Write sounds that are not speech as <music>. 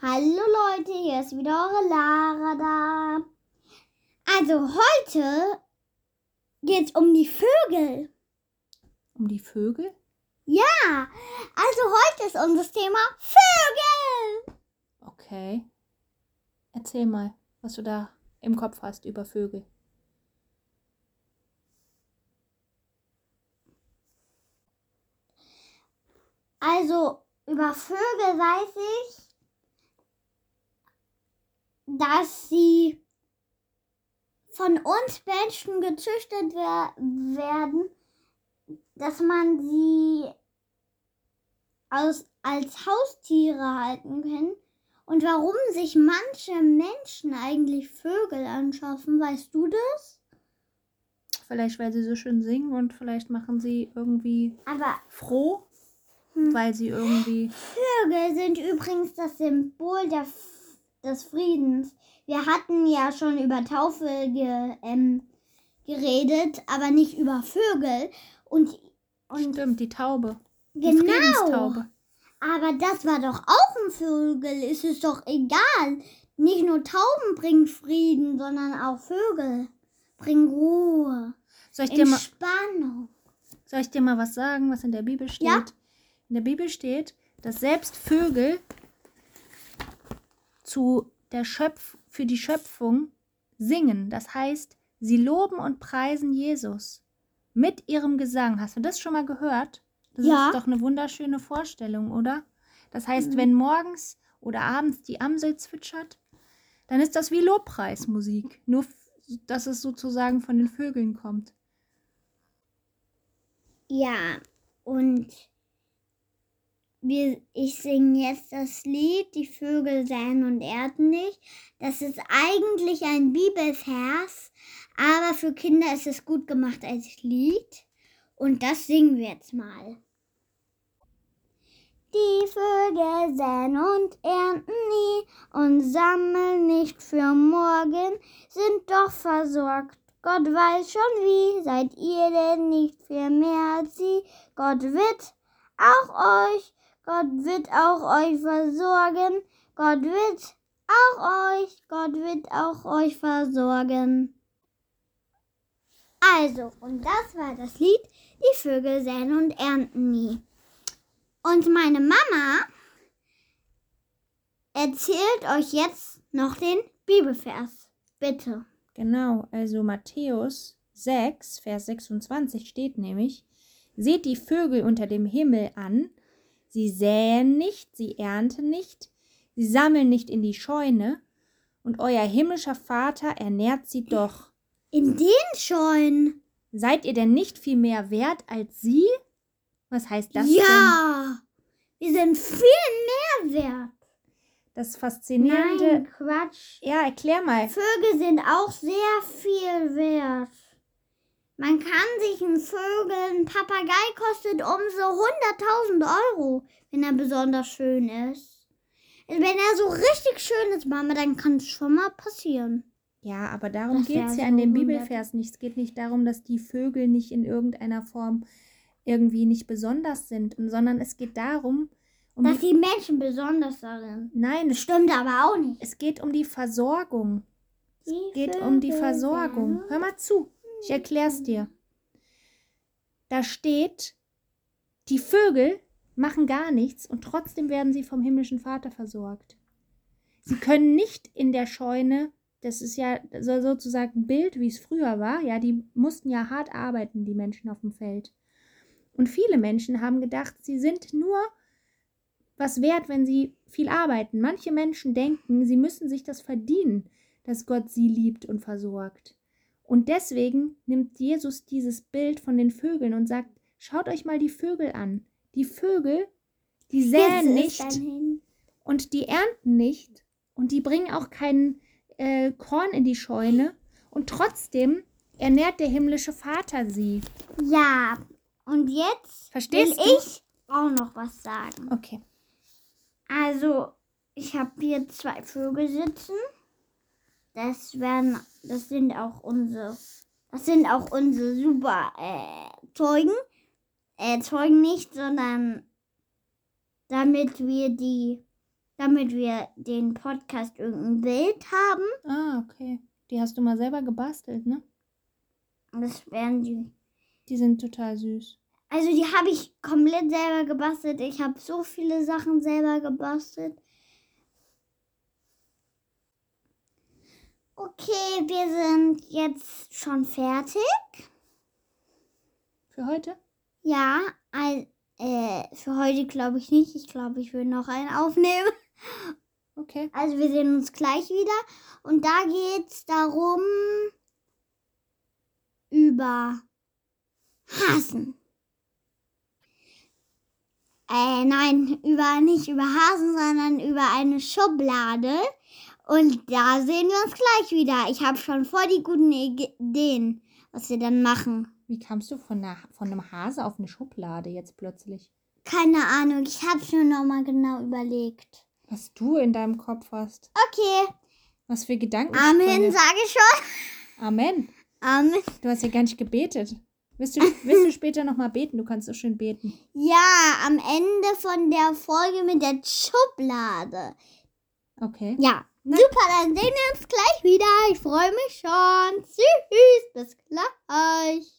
Hallo Leute, hier ist wieder eure Lara da. Also heute geht's um die Vögel. Um die Vögel? Ja, also heute ist unser Thema Vögel. Okay. Erzähl mal, was du da im Kopf hast über Vögel. Also über Vögel weiß ich, dass sie von uns Menschen gezüchtet wer werden, dass man sie aus, als Haustiere halten kann. Und warum sich manche Menschen eigentlich Vögel anschaffen, weißt du das? Vielleicht, weil sie so schön singen und vielleicht machen sie irgendwie Aber froh, Hm. weil sie irgendwie. Vögel sind übrigens das Symbol der, F- des Friedens. Wir hatten ja schon über Taufe ge, ähm, geredet, aber nicht über Vögel. Und, und Stimmt, die Taube. Die genau. Friedenstaube. Aber das war doch auch ein Vögel. Ist es doch egal. Nicht nur Tauben bringen Frieden, sondern auch Vögel bringen Ruhe, Soll ich, dir mal, Entspannung. soll ich dir mal was sagen, was in der Bibel steht? Ja. In der Bibel steht, dass selbst Vögel zu der Schöpf für die Schöpfung singen. Das heißt, sie loben und preisen Jesus mit ihrem Gesang. Hast du das schon mal gehört? Das Ja. ist doch eine wunderschöne Vorstellung, oder? Das heißt, Mhm. wenn morgens oder abends die Amsel zwitschert, dann ist das wie Lobpreismusik. Nur, dass es sozusagen von den Vögeln kommt. Ja, und wir, ich singe jetzt das Lied Die Vögel säen und ernten nicht. Das ist eigentlich ein Bibelvers, aber für Kinder ist es gut gemacht als Lied. Und das singen wir jetzt mal. Die Vögel säen und ernten nie und sammeln nicht für morgen, sind doch versorgt. Gott weiß schon wie, seid ihr denn nicht viel mehr als sie? Gott wird auch euch, Gott wird auch euch versorgen. Gott wird auch euch, Gott wird auch euch versorgen. Also, und das war das Lied, die Vögel säen und ernten nie. Und meine Mama erzählt euch jetzt noch den Bibelvers. Bitte. Genau, also Matthäus 6, Vers 26 steht nämlich, Seht die Vögel unter dem Himmel an, sie säen nicht, sie ernten nicht, sie sammeln nicht in die Scheune, und euer himmlischer Vater ernährt sie doch. In den Scheunen. Seid ihr denn nicht viel mehr wert als sie? Was heißt das denn? ja, wir sind viel mehr wert. Das Faszinierende. Nein, Quatsch. Ja, erklär mal. Vögel sind auch sehr viel wert. Man kann sich einen Vögel, ein Papagei kostet um so 100.000 Euro, wenn er besonders schön ist. Wenn er so richtig schön ist, Mama, dann kann es schon mal passieren. Ja, aber darum Das geht es ja in dem 100. Bibelvers nicht. Es geht nicht darum, dass die Vögel nicht in irgendeiner Form irgendwie nicht besonders sind, sondern es geht darum, um Dass die, die Menschen besonders sind. nein, es, Stimmt aber auch nicht. es geht um die Versorgung. Es geht um die Versorgung. Hör mal zu, ich erklär's dir. Da steht, die Vögel machen gar nichts und trotzdem werden sie vom himmlischen Vater versorgt. Sie können nicht in der Scheune, das ist ja so- sozusagen ein Bild, wie es früher war, ja, die mussten ja hart arbeiten, die Menschen auf dem Feld. Und viele Menschen haben gedacht, sie sind nur was wert, wenn sie viel arbeiten. Manche Menschen denken, sie müssen sich das verdienen, dass Gott sie liebt und versorgt. Und deswegen nimmt Jesus dieses Bild von den Vögeln und sagt, schaut euch mal die Vögel an. Die Vögel, die säen nicht und die ernten nicht und die bringen auch kein äh, Korn in die Scheune und trotzdem ernährt der himmlische Vater sie. Ja, und jetzt Verstehst will du? ich auch noch was sagen. Okay. Also, ich habe hier zwei Vögel sitzen. Das werden, das sind auch unsere, das sind auch unsere super äh, Zeugen. Äh, Zeugen nicht, sondern damit wir die damit wir den Podcast irgendein Bild haben. Ah, okay. Die hast du mal selber gebastelt, ne? Das wären die. Die sind total süß. Also die habe ich komplett selber gebastelt. Ich habe so viele Sachen selber gebastelt. Okay, wir sind jetzt schon fertig. Für heute? Ja, ein, äh, für heute glaube ich nicht. Ich glaube, ich will noch einen aufnehmen. Okay. Also wir sehen uns gleich wieder. Und da geht es darum über Hasen. Äh, nein, über nicht über Hasen, sondern über eine Schublade. Und da sehen wir uns gleich wieder. Ich habe schon voll die guten Ideen, was wir dann machen. Wie kamst du von, einer, von einem Hase auf eine Schublade jetzt plötzlich? Keine Ahnung, ich habe es mir nochmal genau überlegt. Was du in deinem Kopf hast. Okay. Was für Gedanken. Amen, sage ich schon. Amen. Amen. Du hast ja gar nicht gebetet. Willst du, willst du <laughs> später nochmal beten? Du kannst so schön beten. Ja, am Ende von der Folge mit der Schublade. Okay. Ja, super, dann sehen wir uns gleich wieder. Ich freue mich schon. Tschüss, bis gleich.